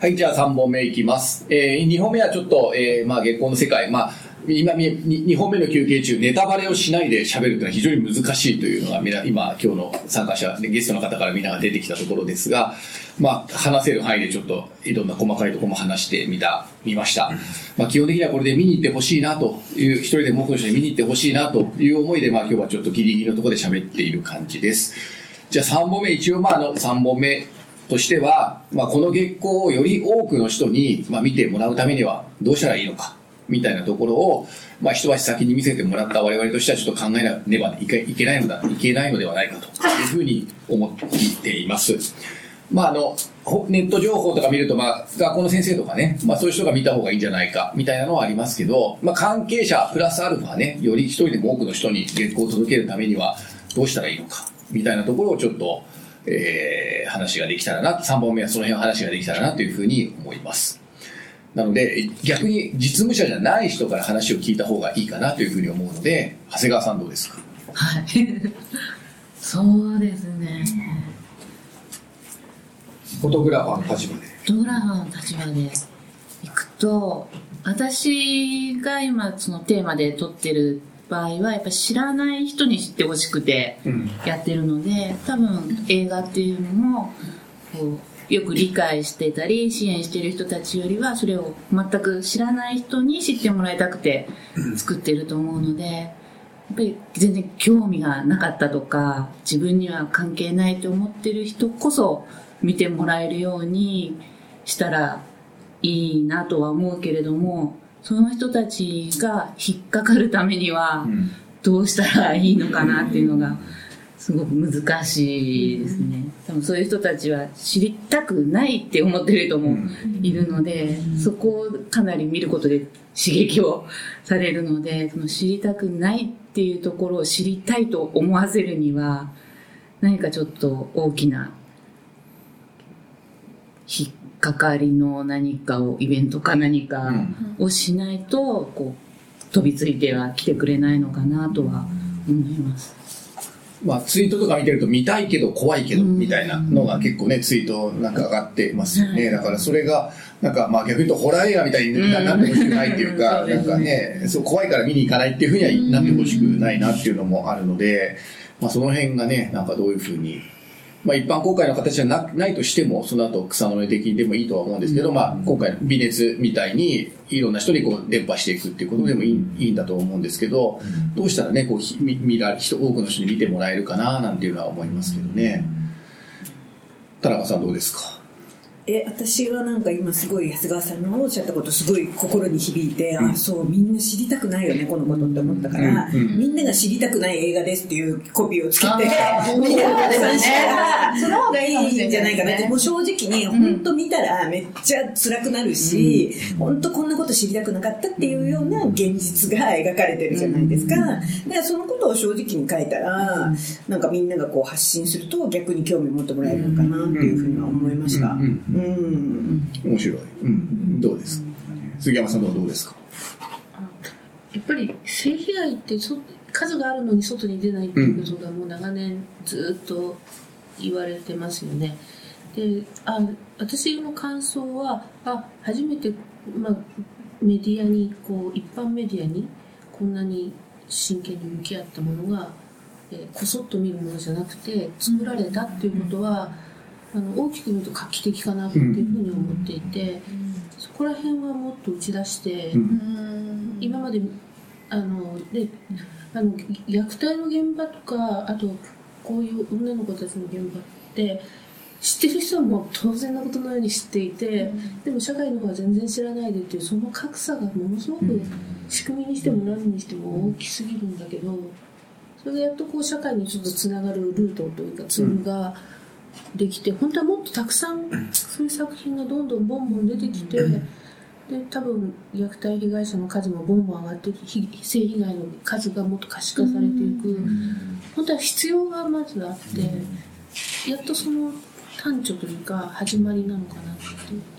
はい、じゃあ3本目いきます。えー、2本目はちょっと、えー、まあ月光の世界、まあ、今、2本目の休憩中、ネタバレをしないで喋るというのは非常に難しいというのが、今、今日の参加者、ゲストの方からみんなが出てきたところですが、まあ、話せる範囲でちょっといろんな細かいところも話してみた、見ました。まあ、基本的にはこれで見に行ってほしいなという、一人でも多くの人に見に行ってほしいなという思いで、まあ、今日はちょっとギリギリのところで喋っている感じです。じゃあ3本目、一応まあ、あの、3本目としては、まあ、この月光をより多くの人に、まあ、見てもらうためにはどうしたらいいのか、みたいなところを、まあ、一足先に見せてもらった我々としてはちょっと考えなければいけないのだ、いけないのではないかというふうに思っています。まあ、あの、ネット情報とか見ると、まあ、学校の先生とかね、まあ、そういう人が見た方がいいんじゃないか、みたいなのはありますけど、まあ、関係者プラスアルファね、より一人でも多くの人に月光を届けるためには、どうしたらいいのか、みたいなところをちょっと、えー、話ができたらな、3本目はその辺の話ができたらなというふうに思います。なので、逆に実務者じゃない人から話を聞いた方がいいかなというふうに思うので、長谷川さんどうですか？はい。そうですね。フォトグラファーの立場で。フォトグラファーの立場で行くと、私が今そのテーマで撮ってる場合はやっぱ知らない人に知ってほしくてやってるので、多分映画っていうのもこうよく理解してたり支援してる人たちよりはそれを全く知らない人に知ってもらいたくて作ってると思うのでやっぱり全然興味がなかったとか自分には関係ないと思ってる人こそ見てもらえるようにしたらいいなとは思うけれどもその人たちが引っかかるためにはどうしたらいいのかなっていうのがすごく難しいですね。多分そういう人たちは知りたくないって思ってる人もいるのでそこをかなり見ることで刺激をされるのでその知りたくないっていうところを知りたいと思わせるには何かちょっと大きな引っかかりの何かをイベントか何かをしないとこう飛びついては来てくれないのかなとは思います。まあ、ツイートとか見てると見たいけど怖いけどみたいなのが結構ねツイートなんか上がってますよね、だからそれがなんかまあ逆に言うとホラー映画みたいになってほしくないっていうか、なんかねそう怖いから見に行かないっていうふうにはなってほしくないなっていうのもあるので、まあ、その辺がねなんかどういうふうにまあ、一般公開の形じゃなないとしても、その後草の根的でもいいとは思うんですけど、まあ、今回の微熱みたいに、いろんな人にこう伝播していくっていうことでもいいいいんだと思うんですけど、どうしたらね、こう見見ら人多くの人に見てもらえるかな、なんていうのは思いますけどね。田中さんどうですか？え私はなんか今すごい長谷川さんのおっしゃったことすごい心に響いて、うん、あそうみんな知りたくないよねこのことって思ったから、うんうん、みんなが知りたくない映画ですっていうコピーをつけてみんながしたらその方がいいんじゃないかなって、もう正直に本当見たらめっちゃ辛くなるし、本当こんなこと知りたくなかったっていうような現実が描かれてるじゃないですか、だからそのことを正直に書いたら、なんかみんながこう発信すると逆に興味持ってもらえるのかなっていうふうには思いました。うん。うん面白い、うん、どうです？か杉山さんはどうですか？やっぱり性被害ってそ数があるのに外に出ないっていうことがもう長年ずっと言われてますよね。であ私の感想はあ初めて、まあ、メディアにこう一般メディアにこんなに真剣に向き合ったものが、えー、こそっと見るものじゃなくて作られたっていうことは、あの大きく見ると画期的かなっていうふうに思っていて、そこら辺はもっと打ち出して、今まであのであの虐待の現場とかあとこういう女の子たちの現場って知ってる人はもう当然なことのように知っていて、うん、でも社会の方は全然知らないでっていうその格差がものすごく仕組みにしても何にしても大きすぎるんだけどそれがやっとこう社会にちょっとつながるルートというかツールができて本当はもっとたくさんそういう作品がどんどんボンボン出てきて。で多分虐待被害者の数もボンボン上がって性被害の数がもっと可視化されていく、本当は必要がまずあって、やっとその端緒というか始まりなのかなっ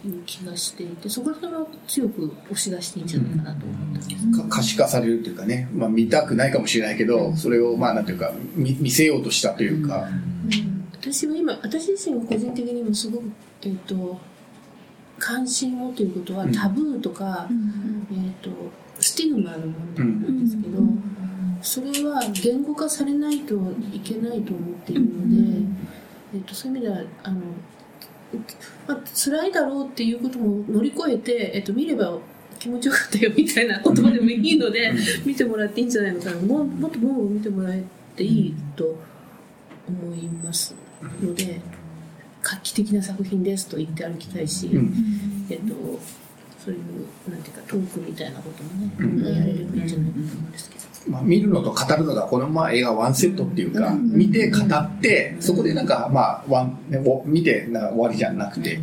ていう気がしていてそこら辺は強く押し出していいんじゃないかなと思ったんです、うん、可視化されるというかね、まあ、見たくないかもしれないけど、うん、それをまあなんていうか見見せようとしたというか、うん、私は今私自身が個人的にもすごくえっ、ー、と関心をということはタブーとか、えーと、スティグマの問題なんですけど、それは言語化されないといけないと思っているので、えーと、そういう意味ではあの、まあ辛いだろうっていうことも乗り越えて、えーと、見れば気持ちよかったよみたいな言葉でもいいので見てもらっていいんじゃないのかな。ももっともっと見てもらえていいと思いますので。画期的な作品ですと言って歩きたいし、うん、えっと、そういうなんていうかトークみたいなこともね、うん、やれればいいんじゃないかと思うんですけど。まあ、見るのと語るのがこのまあ映画ワンセットっていうか、見て語ってそこでなんかまあワン、ね、見てな終わりじゃなくて、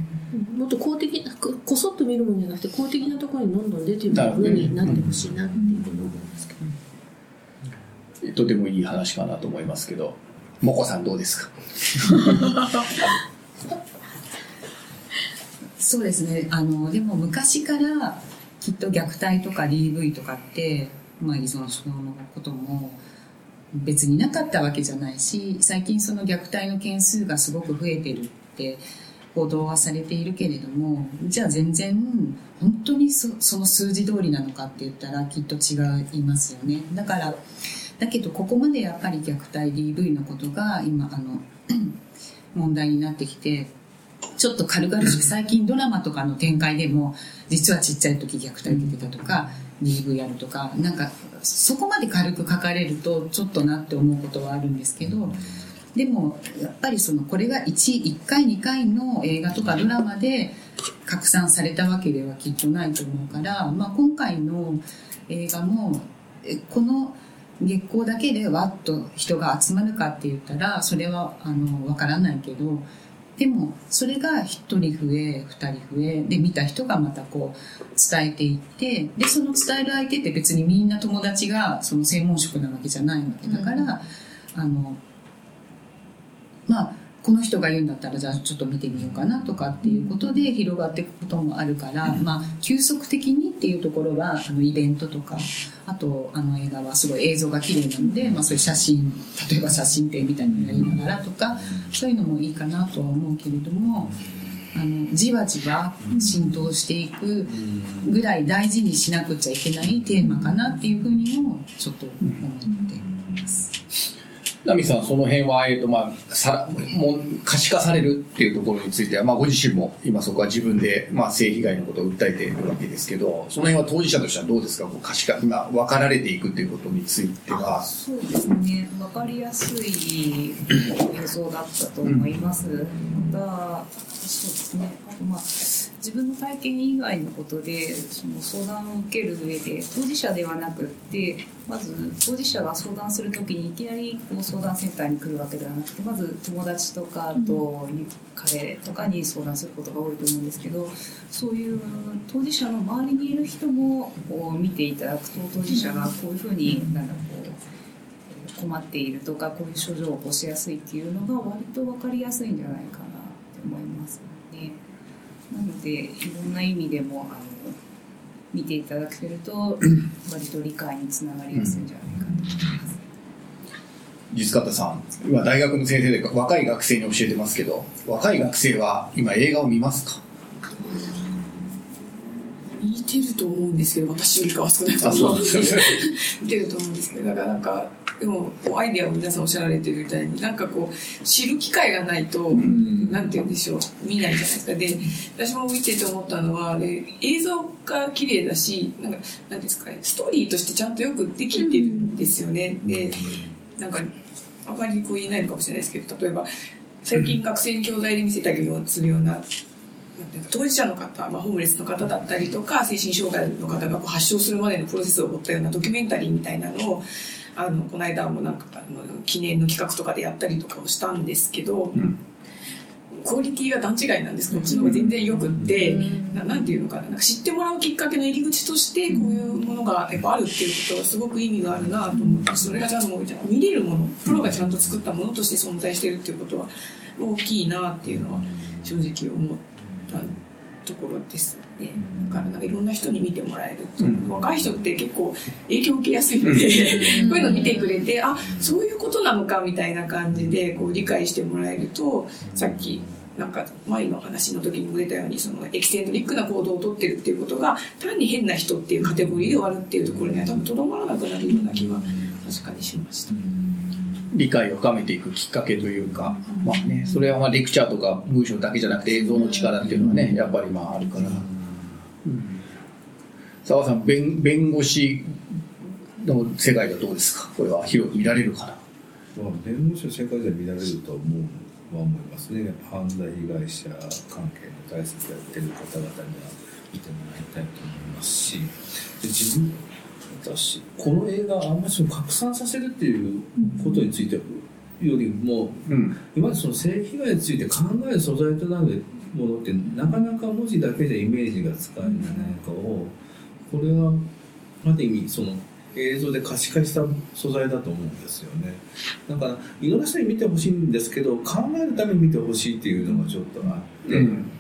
もっと公的なこそっと見るもんじゃなくて公的なところにどんどん出てるものになってほしいなっていうふうに思いますけど、とてもいい話かなと思いますけどもこさんどうですか？そうですね。あのでも昔からきっと虐待とか DV とかって、まあ、依存症のことも別になかったわけじゃないし最近その虐待の件数がすごく増えてるって報道はされているけれどもじゃあ全然本当にその数字通りなのかって言ったらきっと違いますよね。だからだけどここまでやっぱり虐待 DV のことが今あの 問題になってきてちょっと軽々しく最近ドラマとかの展開でも実はちっちゃい時虐待受けてたとか DV やるとかなんかそこまで軽く書かれるとちょっとなって思うことはあるんですけどでもやっぱりそのこれが 1, 1回2回の映画とかドラマで拡散されたわけではきっとないと思うから、まあ、今回の映画もこの月光だけでわっと人が集まるかって言ったらそれはあの分からないけどでもそれが1人増え2人増えで見た人がまたこう伝えていってでその伝える相手って別にみんな友達がその専門職なわけじゃないわけだから、うん、あのまあこの人が言うんだったらじゃあちょっと見てみようかなとかっていうことで広がっていくこともあるから、まあ急速的にっていうところはあのイベントとかあとあの映画はすごい映像が綺麗なので、まあ、そういう写真例えば写真展みたいになりながらとかそういうのもいいかなとは思うけれども。あのじわじわ浸透していくぐらい大事にしなくちゃいけないテーマかなっていうふうにもちょっと思っています。ナミさん、その辺は、えーとまあ、さもう可視化されるっていうところについては、まあ、ご自身も今そこは自分で、まあ、性被害のことを訴えているわけですけど、その辺は当事者としてはどうですか、こう可視化、今、分かられていくっていうことについては。そうですね、分かりやすい映像だったと思います。うん、また、そうですね、あと、まあ自分の体験以外のことでその相談を受ける上で当事者ではなくってまず当事者が相談する時にいきなりこう相談センターに来るわけではなくてまず友達とかと彼とかに相談することが多いと思うんですけどそういう当事者の周りにいる人もこう見ていただくと当事者がこういうふうになんだこう困っているとかこういう症状を起こしやすいっていうのが割と分かりやすいんじゃないかなって思いますね。なのでいろんな意味でもあの見ていただけると 割と理解につながりやすいんじゃないかと思います。実方さん今大学の先生で若い学生に教えてますけど若い学生は今映画を見ますか？見てると思うんですけど私よりかは少ないと思う。んですけど見てると思うんですけどだからなんかでもこうアイデアを皆さんおっしゃられてるみたいになんかこう知る機会がないと、うん、なんて言うんでしょう見ないじゃないですか。で私も見てて思ったのはで映像が綺麗だしなんかなんですかねストーリーとしてちゃんとよくできてるんですよね、でなんかあまりこう言えないのかもしれないですけど例えば最近学生に教材で見せたりするような当事者の方、まあ、ホームレスの方だったりとか精神障害の方が発症するまでのプロセスを追ったようなドキュメンタリーみたいなのをあのこの間もなんかあの記念の企画とかでやったりとかをしたんですけど、うん、クオリティが段違いなんです。こっちの方が全然よくって、うん、なんていうのかな。なんか知ってもらうきっかけの入り口としてこういうものがやっぱあるっていうことはすごく意味があるなと思ってそれがちゃんと見れるものプロがちゃんと作ったものとして存在してるっていうことは大きいなっていうのは正直思ったところです。ね、だからなんかいろんな人に見てもらえるっていう、うん、若い人って結構影響を受けやすいので、こういうの見てくれてあそういうことなのかみたいな感じでこう理解してもらえるとさっきなんか前の話の時にも出たようにそのエキセントリックな行動をとってるっていうことが単に変な人っていうカテゴリーで終わるっていうところには多分とどまらなくなるような気は確かにしました。理解を深めていくきっかけというか、まあね、それはまあレクチャーとか文章だけじゃなくて映像の力っていうのはね、やっぱりまああるから。澤、うん、さん弁、弁護士の世界ではどうですか？これは広く見られるかな。まあ、弁護士の世界では見られると思うは思いますね。犯罪被害者関係の対策やってる方々には見てもらいたいと思いますし、で自分私この映画あんまりその拡散させるっていうことについてよりも、うん、今までその性被害について考える素材となるものってなかなか文字だけでイメージが使えるんじゃないかをこれはある意味その映像で可視化した素材だと思うんですよね。だからいろんな人に見てほしいんですけど考えるために見てほしいっていうのがちょっとあって、うん、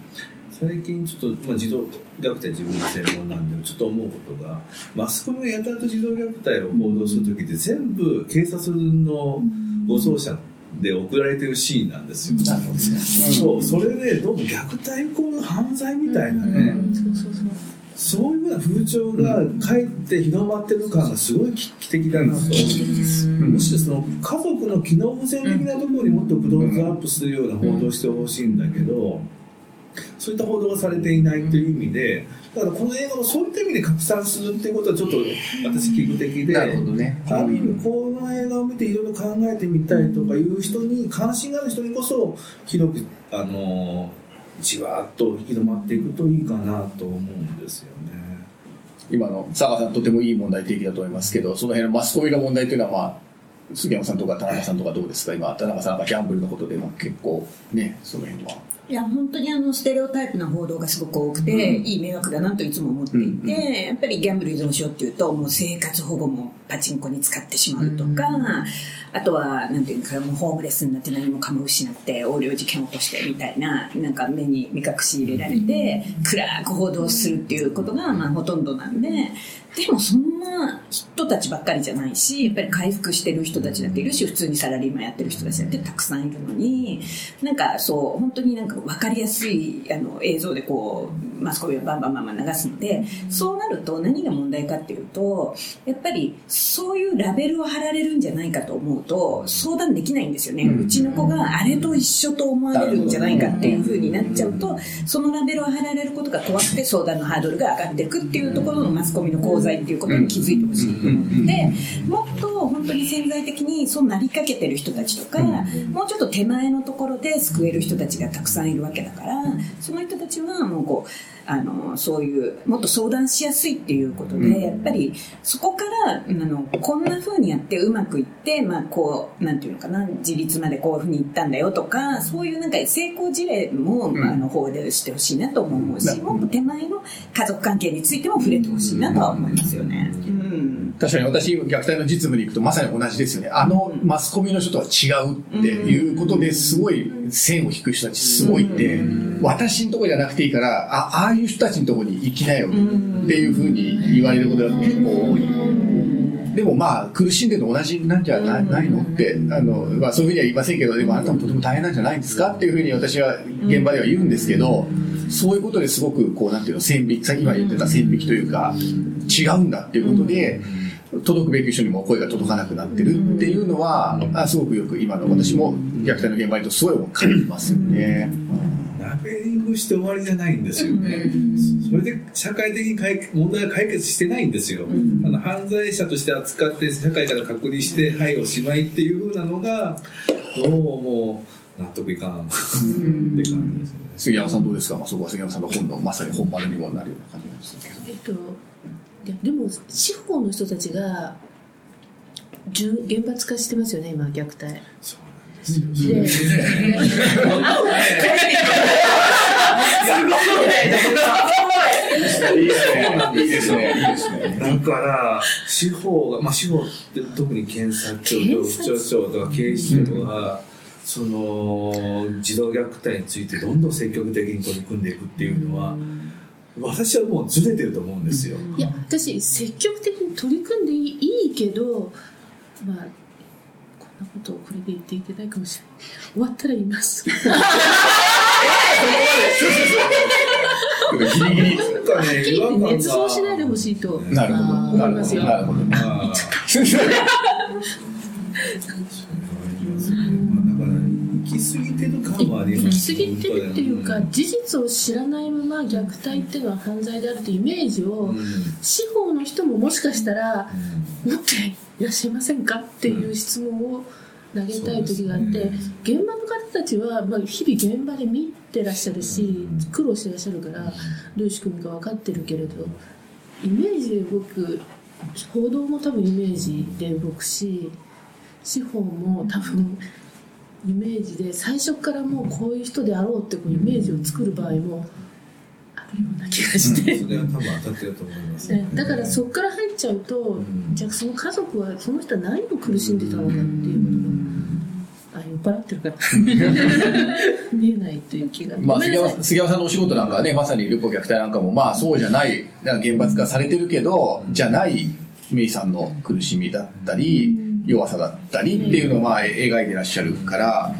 最近ちょっと、まあ、児童虐待自分の専門なんでちょっと思うことがマスコミがやたらと児童虐待を報道する時って全部警察の護送車で送られてるシーンなんですよ。そうそれでどうも虐待イコール犯罪みたいなね。そういうような風潮がかえって広まってる感がすごい危機的だなと、むしろその家族の機能不全的なところにもっとクローズアップす。るような報道してほしいんだけど、そういった報道がされていないという意味で、だからこの映画もそういった意味で拡散するっていうことはちょっと私危惧的で、なるほどね。ある意味この映画を見ていろいろ考えてみたいとかいう人に、関心がある人にこそ広く、あの、じわっと広まっていくといいかなと思うんですよね。今の佐賀さんとてもいい問題提起だと思いますけど、その辺のマスコミの問題というのはまあ、杉山さんとか田中さんとかどうですか？今、田中さんがギャンブルのことでも結構ね、その辺は。いや本当にあのステレオタイプな報道がすごく多くて、うん、いい迷惑だなといつも思っていて、うん、やっぱりギャンブル依存症っていうともう生活保護もパチンコに使ってしまうとか、うん、あとはなんていうかもうホームレスになって何もかも失って横領事件を起こしてみたいななんか目に目隠し入れられて暗く報道するっていうことがまあほとんどなんででもそんな人たちばっかりじゃないし、やっぱり回復してる人たちだっているし、普通にサラリーマンやってる人たちだってたくさんいるのに、なんかそう、本当になんか分かりやすいあの映像でこう、マスコミをバンバンバンバン流すので、そうなると何が問題かっていうと、やっぱりそういうラベルを貼られるんじゃないかと思うと、相談できないんですよね。うちの子があれと一緒と思われるんじゃないかっていうふうになっちゃうと、そのラベルを貼られることが怖くて相談のハードルが上がっていくっていうところのマスコミの講座っていうことに気づいてほしい。と思ってもっと本当に潜在的にそうなりかけてる人たちとか、もうちょっと手前のところで救える人たちがたくさんいるわけだからその人たちはもうこうあのそういうもっと相談しやすいっていうことで、やっぱりそこからあのこんな風にやってうまくいって、まあ、こうなんていうのかな自立までこういうふうにいったんだよとかそういうなんか成功事例も、あの方でしてほしいなと思うし、もっと手前の家族関係についても触れてほしいなとは思いますよね。うん確かに私、虐待の実務に行くとまさに同じですよね。あのマスコミの人とは違うっていうことですごい線を引く人たちすごいって、私のとこじゃなくていいから、あああいう人たちのとこに行きなよっていうふうに言われることが結構多い。でもまあ苦しんでるの同じなんじゃないのってあの、まあ、そういうふうには言いませんけどでもあなたもとても大変なんじゃないんですか？っていうふうに私は現場では言うんですけど、そういうことですごくこうなんていうの線引きさっき今言ってた線引きというか違うんだっていうことで。届くべき人にも声が届かなくなってるっていうのは、あすごくよく今の私も虐待の現場にとすごい感じますよね。ラベリングして終わりじゃないんですよね。それで社会的に解問題が解決してないんですよ。あの犯罪者として扱って社会から隔離してはいおしまいっていうふうなのがどうも納得いかんって感じですね。杉山さんどうですか、まあ、そこは杉山さんの本のまさに本丸にもなるような感じなんですけど。えっと、でも司法の人たちが厳罰化してますよね今虐待。そうで、いいですね。だから、司法が、まあ司法って特に検察庁と府庁庁とか警視庁が、その、児童虐待についてどんどん積極的に取り組んでいくっていうのは、私はもうずれてると思うんですよ。いや、私、積極的に取り組んでいいけど、まあ、なことをこれで言っていけないかもしれない終わったら言いますギリギリ。なんかね、違和感が。捏造しないでほしいとなるほど。思いますよ。なるほど。まあだから行き過ぎてる感はあり行ますき過ぎてるっていうか、事実を知らないまま虐待っていうのは犯罪であるというイメージを、司法の人ももしかしたら、持っていらっしゃいませんかっていう質問を投げたい時があって、現場の方たちは、まあ、日々現場で見てらっしゃるし、苦労してらっしゃるから、どういう仕組みか分かってるけれど、イメージで動く、報道も多分イメージで動くし、司法も多分イメージで最初からもうこういう人であろうってこうイメージを作る場合もあるような気がして、それは多分当たってると思います、ね。だからそこから入っちゃうと、ん。じゃあその家族はその人は何を苦しんでたのかっていうことが、あ酔っ払ってるから。見えないという気が、まあ、杉山杉山さんのお仕事なんかはね、まさにルポ虐待なんかも、まあそうじゃない、なんか厳罰化されてるけど、じゃないメイさんの苦しみだったり、弱さだったりっていうのをまあ描いてらっしゃるから、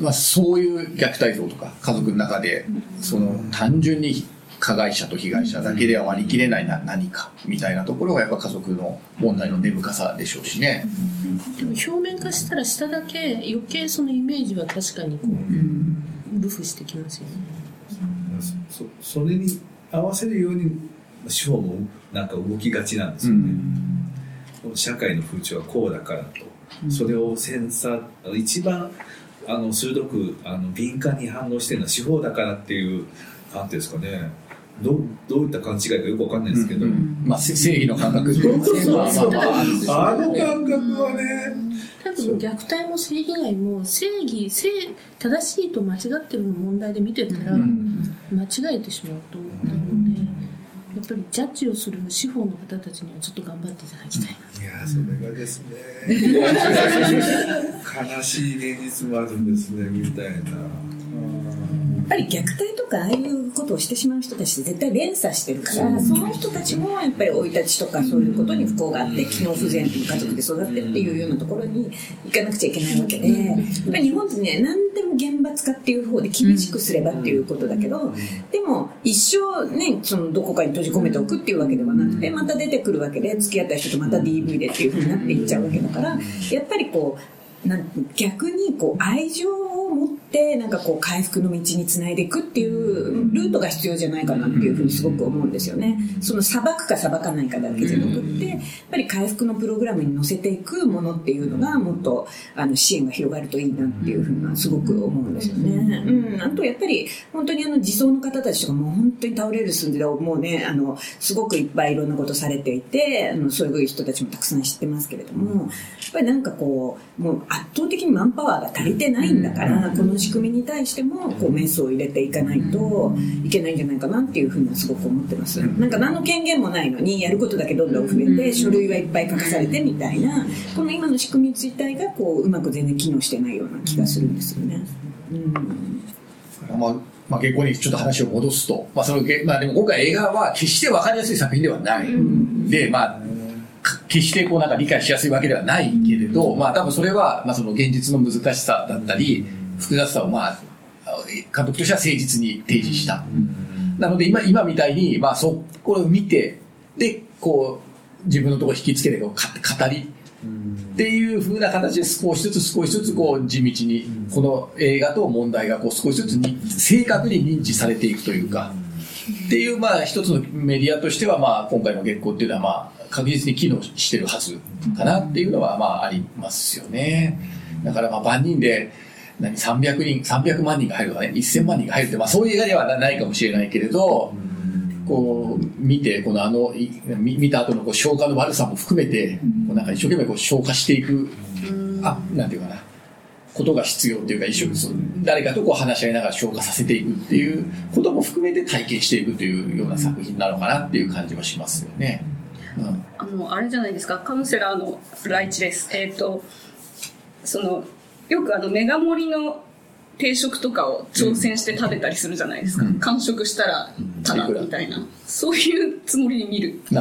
まあそういう虐待像とか、家族の中で、その単純に加害者と被害者だけでは割り切れないな何かみたいなところがやっぱ家族の問題の根深さでしょうしね。でも表面化したら下だけ余計そのイメージは確かにこう、ルフしてきますよね。そそれに合わせるように司法もなんか動きがちなんですよね、社会の風潮はこうだからと、それをセンサー一番あの鋭くあの敏感に反応してるのは司法だからっていうなんていうんですかね。どうどういった勘違いかよくわかんないですけど、まあせ正義の感覚あの感覚はね。多分虐待も性被害も正義正正しいと間違ってるの問題で見てたら、間違えてしまうと思うので、やっぱりジャッジをする司法の方たちにはちょっと頑張っていただきたいな、いやそれがですね。悲しい現実もあるんですねみたいな。やっぱり虐待とかああいうことをしてしまう人たちって絶対連鎖してるからその人たちもやっぱり生い立ちとかそういうことに不幸があって機能不全という家族で育ってっていうようなところに行かなくちゃいけないわけでやっぱり日本ってね何でも厳罰化っていう方で厳しくすればっていうことだけどでも一生ねそのどこかに閉じ込めておくっていうわけではなくてまた出てくるわけで付き合った人とまた DV でっていうふうになっていっちゃうわけだからやっぱりこうなん逆にこう愛情を持ってなんかこう回復の道につないでいくっていうルートが必要じゃないかなっていうふうにすごく思うんですよね。その裁くか裁かないかだけじゃなくってやっぱり回復のプログラムに乗せていくものっていうのがもっとあの支援が広がるといいなっていうふうにはすごく思うんですよね。うん、あとやっぱり本当にあの自走の方たちとかもう本当に倒れる寸でもうねあのすごくいっぱいいろんなことされていてあのそういう人たちもたくさん知ってますけれどもやっぱりなんかこうもう圧倒的にマンパワーが足りてないんだから、この仕組みに対してもこうメスを入れていかないといけないんじゃないかなっていうふうにはすごく思ってます。なんか何の権限もないのにやることだけどんどん増えて書類はいっぱい書かされてみたいなこの今の仕組み自体がこううまく全然機能してないような気がするんですよね。うんまあ、まあ、結構にちょっと話を戻すと、まあ、そのげ、まあ、でも今回映画は決して分かりやすい作品ではない。で、まあ、か決してこうなんか理解しやすいわけではないけれど、まあ多分それは、まあその現実の難しさだったり、複雑さをまあ、監督としては誠実に提示した。なので今、今みたいに、まあそこを見て、で、こう、自分のところ引きつけてこうか語り、っていう風な形で少しずつ少しずつこう地道にこの映画と問題がこう少しずつに正確に認知されていくというか。っていうまあ一つのメディアとしてはまあ今回の月光っていうのはまあ確実に機能してるはずかなっていうのはまあありますよね。だからまあ万人で何300人300万人が入るとかね1000万人が入るってまあそういう映画ではないかもしれないけれどこう見てこのあのい見見た後のこう消化の悪さも含めて、こうなんか一生懸命こう消化していく、あなんていうかなことが必要っていうか一緒そう誰かとこう話し合いながら消化させていくっていうことも含めて体験していくというような作品なのかなっていう感じはしますよね。うん。あの、あれじゃないですか、カウンセラーのライチです。えっ、と、その、よくあの、メガ盛りの定食とかを挑戦して食べたりするじゃないですか。うん完食したら、ただ、みたいな。そういうつもりで見る。すっ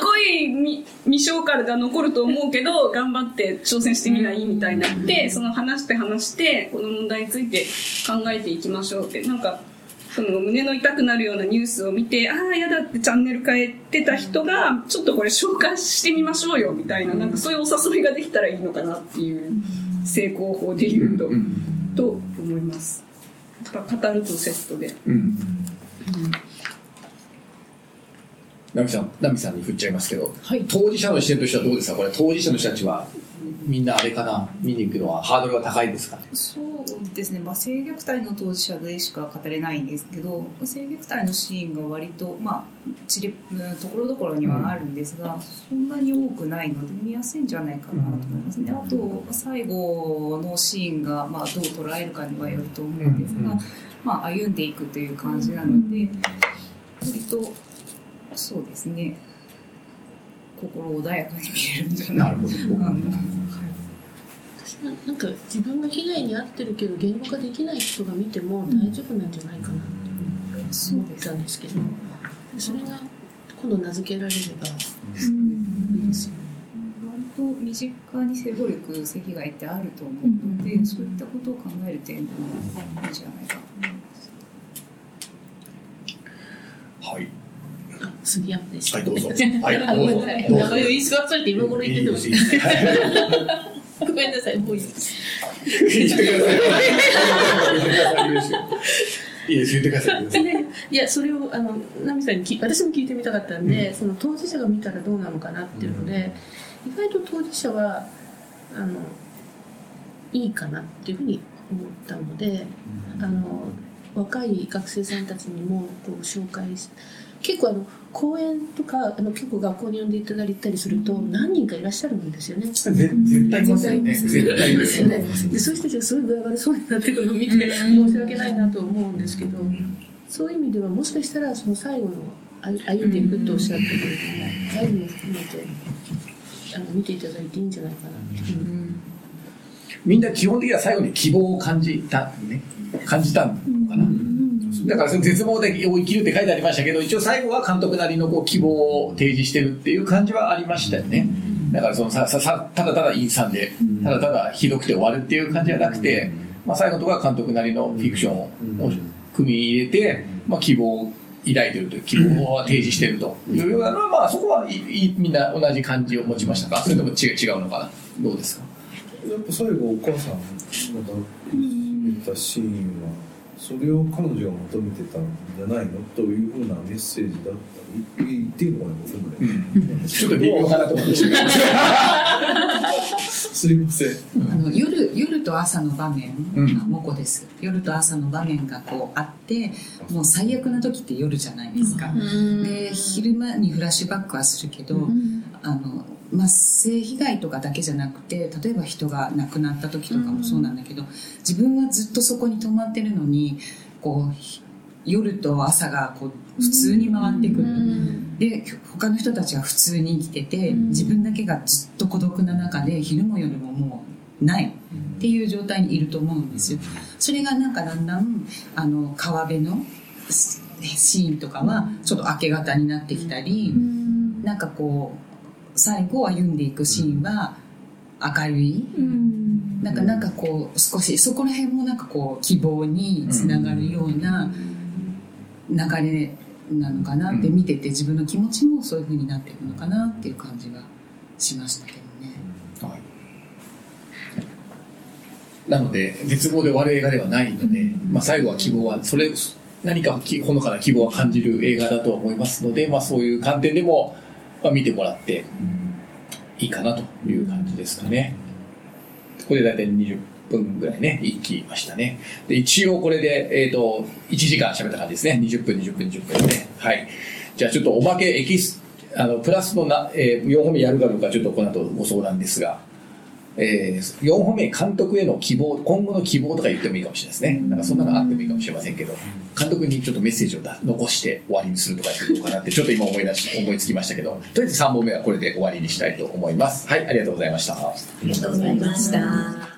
ごい未未消化が残ると思うけど、頑張って挑戦してみないみたいになって、その話して話して、この問題について考えていきましょうって、なんか、その胸の痛くなるようなニュースを見て、ああ、やだってチャンネル変えてた人が、ちょっとこれ消化してみましょうよみたいな、なんかそういうお誘いができたらいいのかなっていう成功法で言うと、と思います。やっぱ語るとセットで。うん。ナミさん、ナミさんに振っちゃいますけど、当事者の視点としてはどうですか？これ当事者の人たちは、みんなあれかな？見に行くのはハードルが高いですか？そうですね、まあ、性虐待の当事者でしか語れないんですけど性虐待のシーンが割とまあちりところどころにはあるんですが、そんなに多くないので見やすいんじゃないかなと思いますね、あと最後のシーンが、まあ、どう捉えるかにはよると思うんですが、まあ、歩んでいくという感じなので割とそうですね。心穏やかに見えるんじゃない？かな。私はなんか自分が被害に遭ってるけど言語化できない人が見ても大丈夫なんじゃないかなと思ったんですけど、それが今度名付けられればいいですよね。割と身近に性暴力、性被害ってあると思うので、そういったことを考える点でもいいんじゃないかと思います。はい。杉山でした。はいどうぞはい。どうぞ名前を言い過れて今頃言っててもごめんなさい、もういいです。言ってください。いいです言ってください。いや、それを、あの、ナミさんに聞い私も聞いてみたかったんで、その当事者が見たらどうなのかなっていうので、意外と当事者は、あの、いいかなっていうふうに思ったので、あの、若い学生さんたちにもこう紹介し結構あの講演とかあの結構学校に呼んでいただいたりすると何人かいらっしゃるんですよね。絶対いますよね。絶対いますすよね。でそういう人たちがすごい具合悪そうになってくるのを見て申し訳ないなと思うんですけど、そういう意味ではもしかしたらその最後の歩歩んでいくとおっしゃったけれども、最後も含めてあの見ていただいていいんじゃないかなっていう。みんな基本的には最後に希望を感じた、ね、感じたのかな。だからその絶望で生きるって書いてありましたけど、一応最後は監督なりのこう希望を提示してるっていう感じはありましたよね。だからそのさささただただ陰惨で、ただただひどくて終わるっていう感じじゃなくて、まあ、最後のところは監督なりのフィクションを組み入れて、まあ、希望を抱いてるという希望を提示してると。いうようなのは、まあ、そこはいいみんな同じ感じを持ちましたか？それとも違う違うのかな？どうですか？やっぱ最後お母さんが見たシーンはそれを彼女が求めてたんじゃないの？というふうなメッセージだったり言っていいのかな僕もね、ちょっと微妙かなと思って。すいません。あの夜夜と朝の場面、うんあモコです。夜と朝の場面がこうあってもう最悪な時って夜じゃないですか、で昼間にフラッシュバックはするけど、あのまあ、性被害とかだけじゃなくて例えば人が亡くなった時とかもそうなんだけど、自分はずっとそこに泊まってるのにこう夜と朝がこう普通に回ってくる、で他の人たちは普通に生きてて、自分だけがずっと孤独な中で昼も夜ももうないっていう状態にいると思うんですよ。それがなんかだんだんあの川辺のシーンとかはちょっと明け方になってきたり、なんかこう最後歩んでいくシーンは明るい、なんかなんかこう少しそこら辺もなんかこう希望につながるような流れなのかなって見てて自分の気持ちもそういう風になっていくのかなっていう感じはしましたけどね。はい。なので、絶望で終わる映画ではないので、まあ、最後は希望は、それ、何かきほのかな希望を感じる映画だと思いますので、まあ、そういう観点でも、まあ、見てもらっていいかなという感じですかね。これで大体20分ぐらいね、いきましたね。で、一応これで、えっ、と、1時間喋った感じですね。20分、20分、20分で、はい。じゃあちょっとお化けエキス、あの、プラスのな、えー、4本目やるかどうかちょっとこの後ご相談ですが、えー、4本目監督への希望今後の希望とか言ってもいいかもしれないですね。なんかそんなのあってもいいかもしれませんけど監督にちょっとメッセージをだ残して終わりにするとかってどうかなってちょっと今思い出し思いつきましたけどとりあえず3本目はこれで終わりにしたいと思います。はいありがとうございました。ありがとうございました。